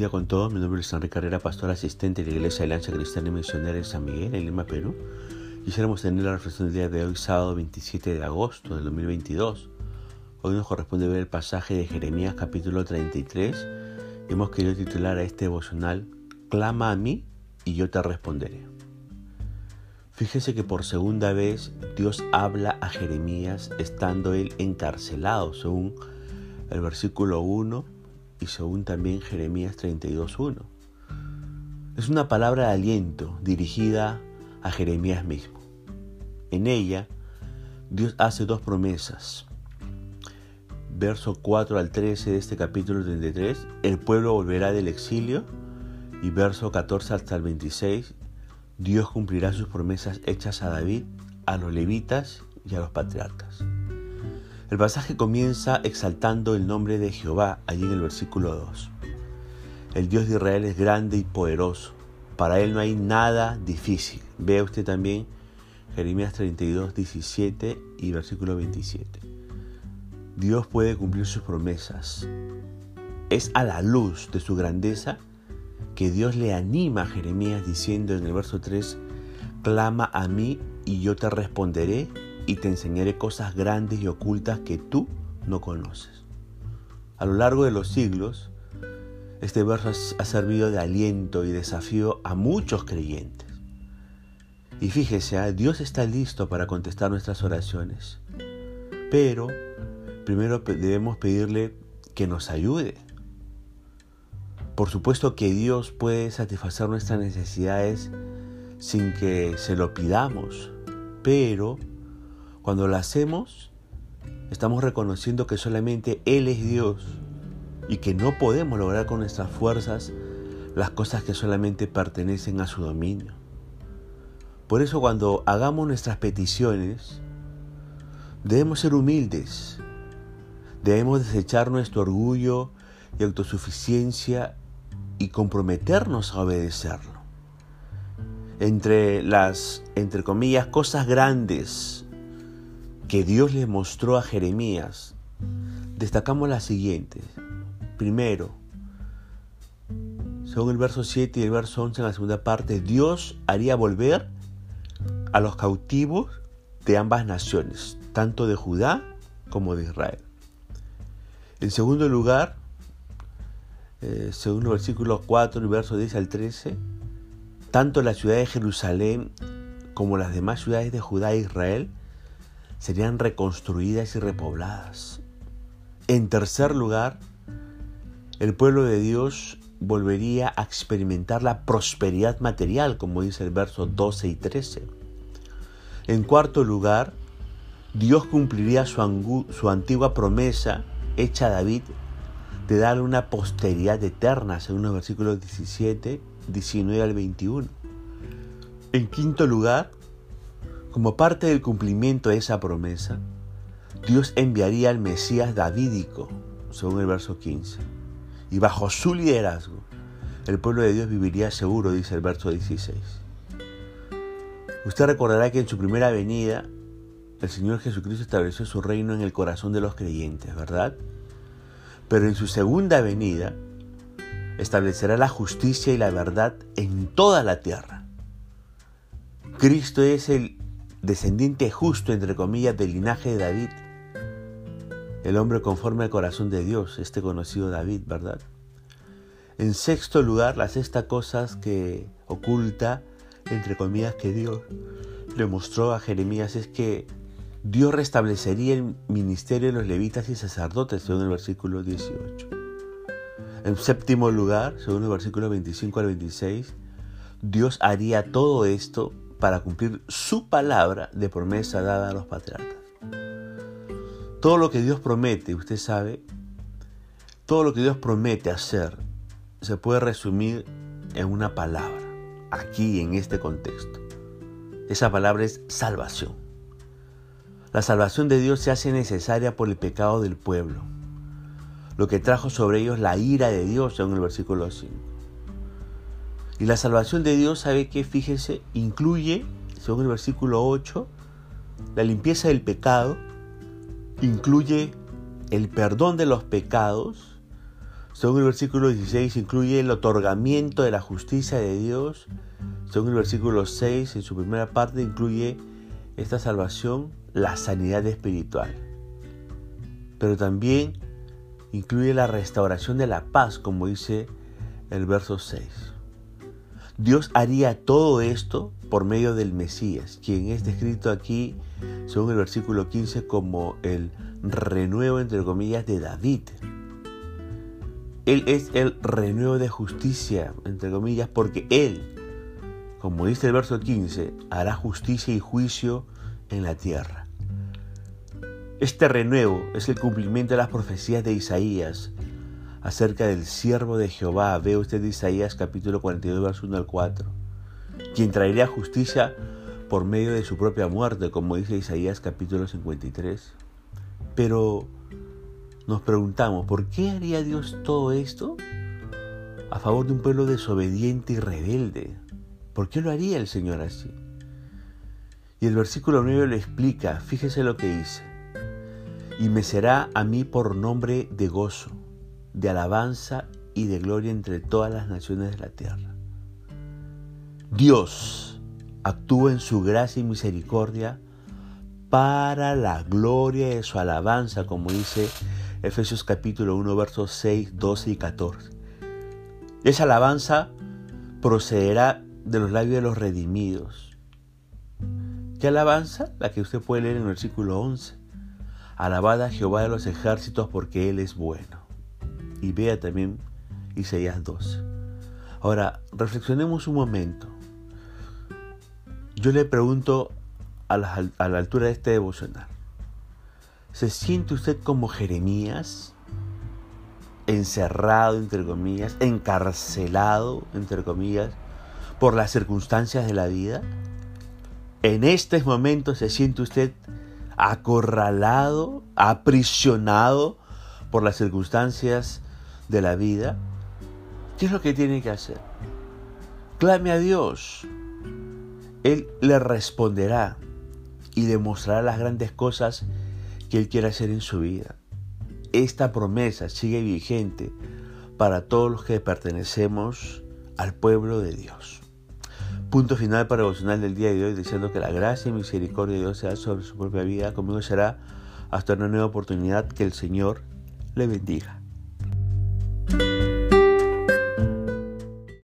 día con todos. Mi nombre es Enrique Carrera, pastor asistente de la Iglesia de Alianza Cristiana y Misionera en San Miguel, en Lima, Perú. Quisiéramos tener la reflexión del día de hoy, sábado 27 de agosto del 2022. Hoy nos corresponde ver el pasaje de Jeremías capítulo 33. Hemos querido titular a este devocional, Clama a mí y yo te responderé. Fíjese que por segunda vez Dios habla a Jeremías estando él encarcelado, según el versículo 1 y según también Jeremías 32.1. Es una palabra de aliento dirigida a Jeremías mismo. En ella, Dios hace dos promesas. Verso 4 al 13 de este capítulo 33, el pueblo volverá del exilio. Y verso 14 hasta el 26, Dios cumplirá sus promesas hechas a David, a los levitas y a los patriarcas. El pasaje comienza exaltando el nombre de Jehová, allí en el versículo 2. El Dios de Israel es grande y poderoso. Para Él no hay nada difícil. Vea usted también Jeremías 32, 17 y versículo 27. Dios puede cumplir sus promesas. Es a la luz de su grandeza que Dios le anima a Jeremías diciendo en el verso 3, clama a mí y yo te responderé y te enseñaré cosas grandes y ocultas que tú no conoces. A lo largo de los siglos, este verso ha servido de aliento y desafío a muchos creyentes. Y fíjese, ¿ah? Dios está listo para contestar nuestras oraciones. Pero primero debemos pedirle que nos ayude. Por supuesto que Dios puede satisfacer nuestras necesidades sin que se lo pidamos, pero cuando lo hacemos, estamos reconociendo que solamente Él es Dios y que no podemos lograr con nuestras fuerzas las cosas que solamente pertenecen a su dominio. Por eso cuando hagamos nuestras peticiones, debemos ser humildes, debemos desechar nuestro orgullo y autosuficiencia y comprometernos a obedecerlo. Entre las, entre comillas, cosas grandes que Dios le mostró a Jeremías, destacamos las siguientes. Primero, según el verso 7 y el verso 11 en la segunda parte, Dios haría volver a los cautivos de ambas naciones, tanto de Judá como de Israel. En segundo lugar, eh, según el versículo 4 y verso 10 al 13, tanto la ciudad de Jerusalén como las demás ciudades de Judá e Israel serían reconstruidas y repobladas. En tercer lugar, el pueblo de Dios volvería a experimentar la prosperidad material, como dice el verso 12 y 13. En cuarto lugar, Dios cumpliría su, su antigua promesa hecha a David de darle una posteridad eterna, según los versículos 17, 19 al 21. En quinto lugar, como parte del cumplimiento de esa promesa, Dios enviaría al Mesías davídico, según el verso 15. Y bajo su liderazgo, el pueblo de Dios viviría seguro, dice el verso 16. Usted recordará que en su primera venida, el Señor Jesucristo estableció su reino en el corazón de los creyentes, ¿verdad? Pero en su segunda venida, establecerá la justicia y la verdad en toda la tierra. Cristo es el descendiente justo, entre comillas, del linaje de David, el hombre conforme al corazón de Dios, este conocido David, ¿verdad? En sexto lugar, la sexta cosa que oculta, entre comillas, que Dios le mostró a Jeremías es que Dios restablecería el ministerio de los levitas y sacerdotes, según el versículo 18. En séptimo lugar, según el versículo 25 al 26, Dios haría todo esto para cumplir su palabra de promesa dada a los patriarcas. Todo lo que Dios promete, usted sabe, todo lo que Dios promete hacer se puede resumir en una palabra, aquí en este contexto. Esa palabra es salvación. La salvación de Dios se hace necesaria por el pecado del pueblo, lo que trajo sobre ellos la ira de Dios, según el versículo 5. Y la salvación de Dios, ¿sabe qué? Fíjese, incluye, según el versículo 8, la limpieza del pecado, incluye el perdón de los pecados, Según el versículo 16, incluye el otorgamiento de la justicia de Dios. Según el versículo 6, en su primera parte, incluye esta salvación, la sanidad espiritual. Pero también incluye la restauración de la paz, como dice el verso 6. Dios haría todo esto por medio del Mesías, quien es descrito aquí, según el versículo 15, como el renuevo, entre comillas, de David. Él es el renuevo de justicia, entre comillas, porque Él, como dice el verso 15, hará justicia y juicio en la tierra. Este renuevo es el cumplimiento de las profecías de Isaías acerca del siervo de Jehová. Ve usted Isaías capítulo 42, verso 1 al 4. Quien traería justicia por medio de su propia muerte, como dice Isaías capítulo 53. Pero nos preguntamos, ¿por qué haría Dios todo esto a favor de un pueblo desobediente y rebelde? ¿Por qué lo haría el Señor así? Y el versículo 9 lo explica, fíjese lo que dice. Y me será a mí por nombre de gozo, de alabanza y de gloria entre todas las naciones de la tierra. Dios actúa en su gracia y misericordia para la gloria de su alabanza, como dice Efesios capítulo 1, versos 6, 12 y 14. Esa alabanza procederá de los labios de los redimidos. ¿Qué alabanza? La que usted puede leer en el versículo 11. Alabada a Jehová de los ejércitos porque Él es bueno. Y vea también Isaías 12. Ahora, reflexionemos un momento. Yo le pregunto a la, altura de este devocional. ¿Se siente usted como Jeremías? Encerrado, entre comillas, encarcelado, entre comillas, por las circunstancias de la vida. En estos momentos se siente usted acorralado, aprisionado por las circunstancias de la vida. ¿Qué es lo que tiene que hacer? Clame a Dios. Él le responderá y demostrará las grandes cosas que Él quiere hacer en su vida. Esta promesa sigue vigente para todos los que pertenecemos al pueblo de Dios. Punto final para el devocional del día de hoy, diciendo que la gracia y misericordia de Dios sea sobre su propia vida. Conmigo será hasta una nueva oportunidad. Que el Señor le bendiga.